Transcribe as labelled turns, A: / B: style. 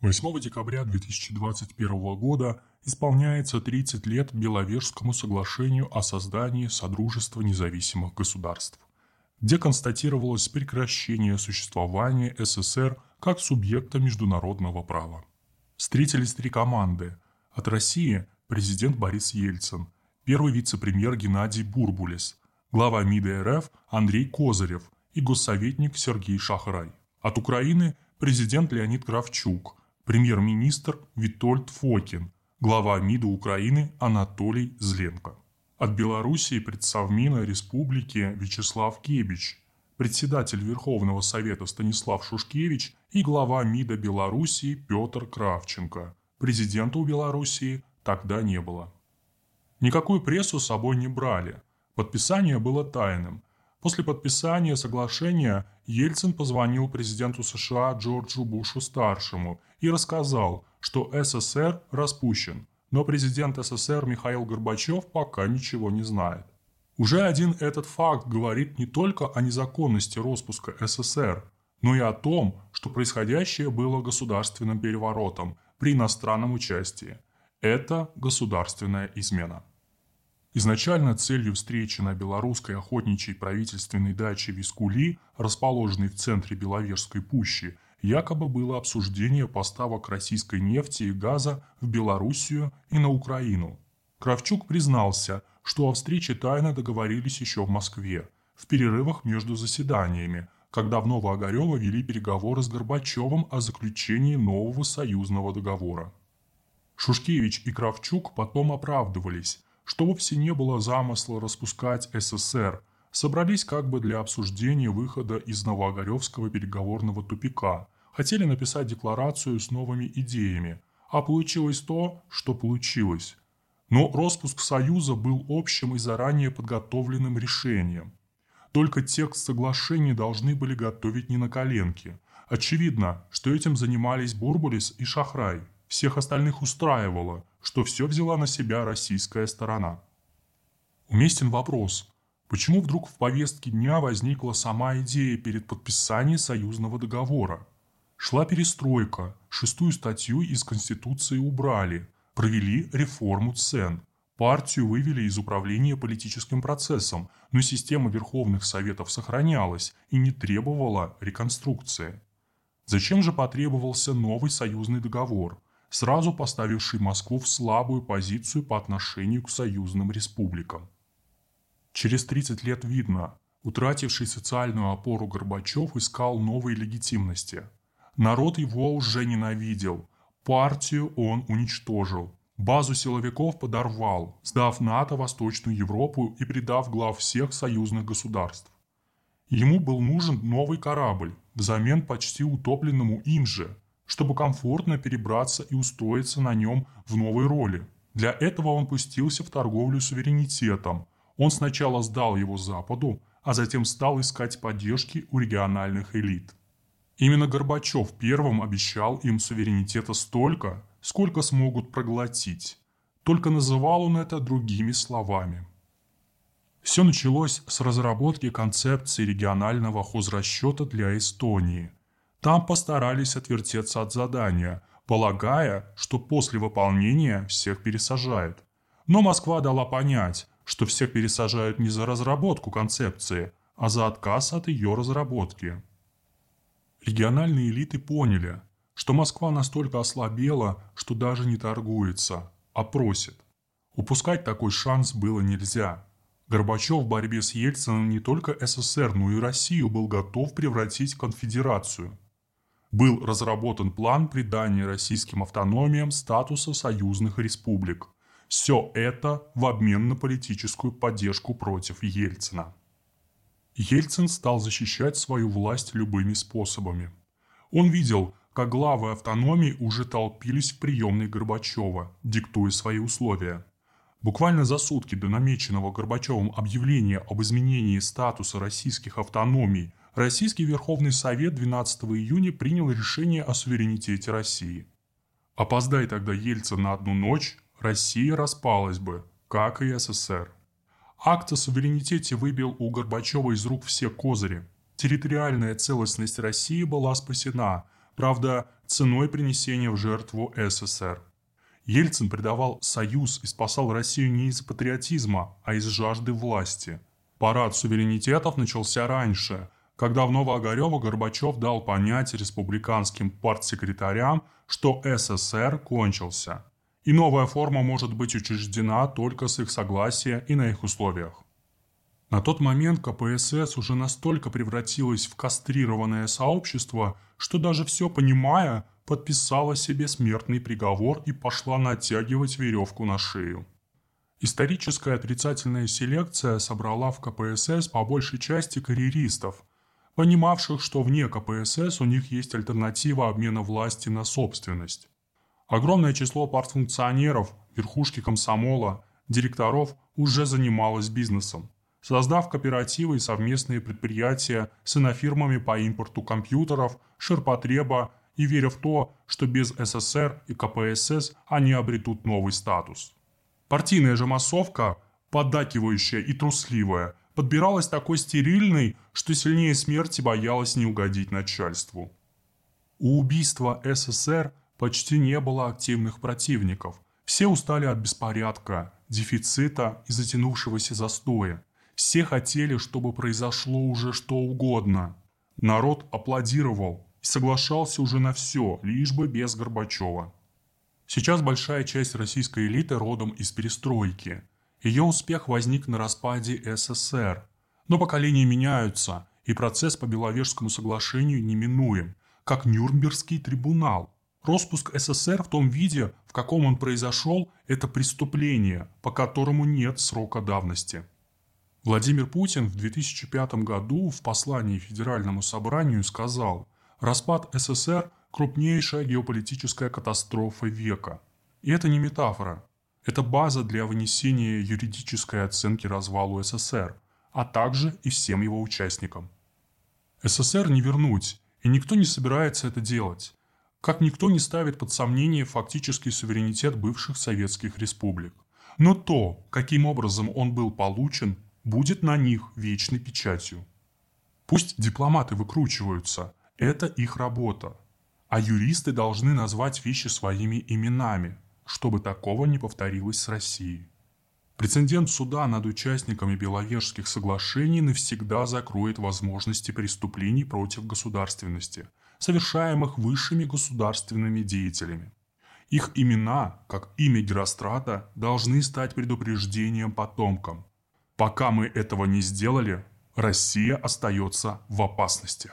A: 8 декабря 2021 года исполняется 30 лет Беловежскому соглашению о создании Содружества независимых государств, где констатировалось прекращение существования СССР как субъекта международного права. Встретились три команды. От России – президент Борис Ельцин, первый вице-премьер Геннадий Бурбулис, глава МИДа РФ Андрей Козырев и госсоветник Сергей Шахрай. От Украины – президент Леонид Кравчук – премьер-министр Витольд Фокин, глава МИДа Украины Анатолий Зленко. От Белоруссии предсовмина республики Вячеслав Кебич, председатель Верховного Совета Станислав Шушкевич и глава МИДа Белоруссии Петр Кравченко. Президента у Белоруссии тогда не было. Никакую прессу с собой не брали. Подписание было тайным, После подписания соглашения Ельцин позвонил президенту США Джорджу Бушу-старшему и рассказал, что СССР распущен, но президент СССР Михаил Горбачев пока ничего не знает. Уже один этот факт говорит не только о незаконности распуска СССР, но и о том, что происходящее было государственным переворотом при иностранном участии. Это государственная измена. Изначально целью встречи на белорусской охотничьей правительственной даче Вискули, расположенной в центре Беловежской пущи, якобы было обсуждение поставок российской нефти и газа в Белоруссию и на Украину. Кравчук признался, что о встрече тайно договорились еще в Москве, в перерывах между заседаниями, когда в Новоогарево вели переговоры с Горбачевым о заключении нового союзного договора. Шушкевич и Кравчук потом оправдывались, что вовсе не было замысла распускать СССР, собрались как бы для обсуждения выхода из Новоогаревского переговорного тупика, хотели написать декларацию с новыми идеями, а получилось то, что получилось. Но распуск Союза был общим и заранее подготовленным решением. Только текст соглашений должны были готовить не на коленке. Очевидно, что этим занимались Бурбулис и Шахрай. Всех остальных устраивало, что все взяла на себя российская сторона. Уместен вопрос, почему вдруг в повестке дня возникла сама идея перед подписанием союзного договора? Шла перестройка, шестую статью из Конституции убрали, провели реформу цен, партию вывели из управления политическим процессом, но система Верховных Советов сохранялась и не требовала реконструкции. Зачем же потребовался новый союзный договор – сразу поставивший Москву в слабую позицию по отношению к союзным республикам. Через 30 лет видно, утративший социальную опору Горбачев искал новой легитимности. Народ его уже ненавидел, партию он уничтожил, базу силовиков подорвал, сдав НАТО Восточную Европу и предав глав всех союзных государств. Ему был нужен новый корабль, взамен почти утопленному им же – чтобы комфортно перебраться и устроиться на нем в новой роли. Для этого он пустился в торговлю суверенитетом. Он сначала сдал его Западу, а затем стал искать поддержки у региональных элит. Именно Горбачев первым обещал им суверенитета столько, сколько смогут проглотить. Только называл он это другими словами. Все началось с разработки концепции регионального хозрасчета для Эстонии – там постарались отвертеться от задания, полагая, что после выполнения всех пересажают. Но Москва дала понять, что всех пересажают не за разработку концепции, а за отказ от ее разработки. Региональные элиты поняли, что Москва настолько ослабела, что даже не торгуется, а просит. Упускать такой шанс было нельзя. Горбачев в борьбе с Ельцином не только СССР, но и Россию был готов превратить в конфедерацию – был разработан план придания российским автономиям статуса союзных республик. Все это в обмен на политическую поддержку против Ельцина. Ельцин стал защищать свою власть любыми способами. Он видел, как главы автономии уже толпились в приемной Горбачева, диктуя свои условия. Буквально за сутки до намеченного Горбачевым объявления об изменении статуса российских автономий Российский Верховный Совет 12 июня принял решение о суверенитете России. Опоздай тогда Ельцин на одну ночь, Россия распалась бы, как и СССР. Акт о суверенитете выбил у Горбачева из рук все козыри. Территориальная целостность России была спасена, правда, ценой принесения в жертву СССР. Ельцин предавал Союз и спасал Россию не из патриотизма, а из жажды власти. Парад суверенитетов начался раньше, когда в Новоогарево Горбачев дал понять республиканским партсекретарям, что СССР кончился, и новая форма может быть учреждена только с их согласия и на их условиях. На тот момент КПСС уже настолько превратилась в кастрированное сообщество, что даже все понимая, подписала себе смертный приговор и пошла натягивать веревку на шею. Историческая отрицательная селекция собрала в КПСС по большей части карьеристов, понимавших, что вне КПСС у них есть альтернатива обмена власти на собственность. Огромное число партфункционеров, верхушки комсомола, директоров уже занималось бизнесом создав кооперативы и совместные предприятия с инофирмами по импорту компьютеров, ширпотреба и веря в то, что без СССР и КПСС они обретут новый статус. Партийная же массовка, поддакивающая и трусливая, подбиралась такой стерильной, что сильнее смерти боялась не угодить начальству. У убийства СССР почти не было активных противников. Все устали от беспорядка, дефицита и затянувшегося застоя. Все хотели, чтобы произошло уже что угодно. Народ аплодировал и соглашался уже на все, лишь бы без Горбачева. Сейчас большая часть российской элиты родом из перестройки. Ее успех возник на распаде СССР. Но поколения меняются, и процесс по Беловежскому соглашению неминуем, как Нюрнбергский трибунал. Роспуск СССР в том виде, в каком он произошел, это преступление, по которому нет срока давности. Владимир Путин в 2005 году в послании Федеральному собранию сказал «Распад СССР – крупнейшая геополитическая катастрофа века». И это не метафора. Это база для вынесения юридической оценки развалу СССР, а также и всем его участникам. СССР не вернуть, и никто не собирается это делать. Как никто не ставит под сомнение фактический суверенитет бывших советских республик. Но то, каким образом он был получен, будет на них вечной печатью. Пусть дипломаты выкручиваются, это их работа. А юристы должны назвать вещи своими именами, чтобы такого не повторилось с Россией. Прецедент суда над участниками Беловежских соглашений навсегда закроет возможности преступлений против государственности, совершаемых высшими государственными деятелями. Их имена, как имя Герострата, должны стать предупреждением потомкам, Пока мы этого не сделали, Россия остается в опасности.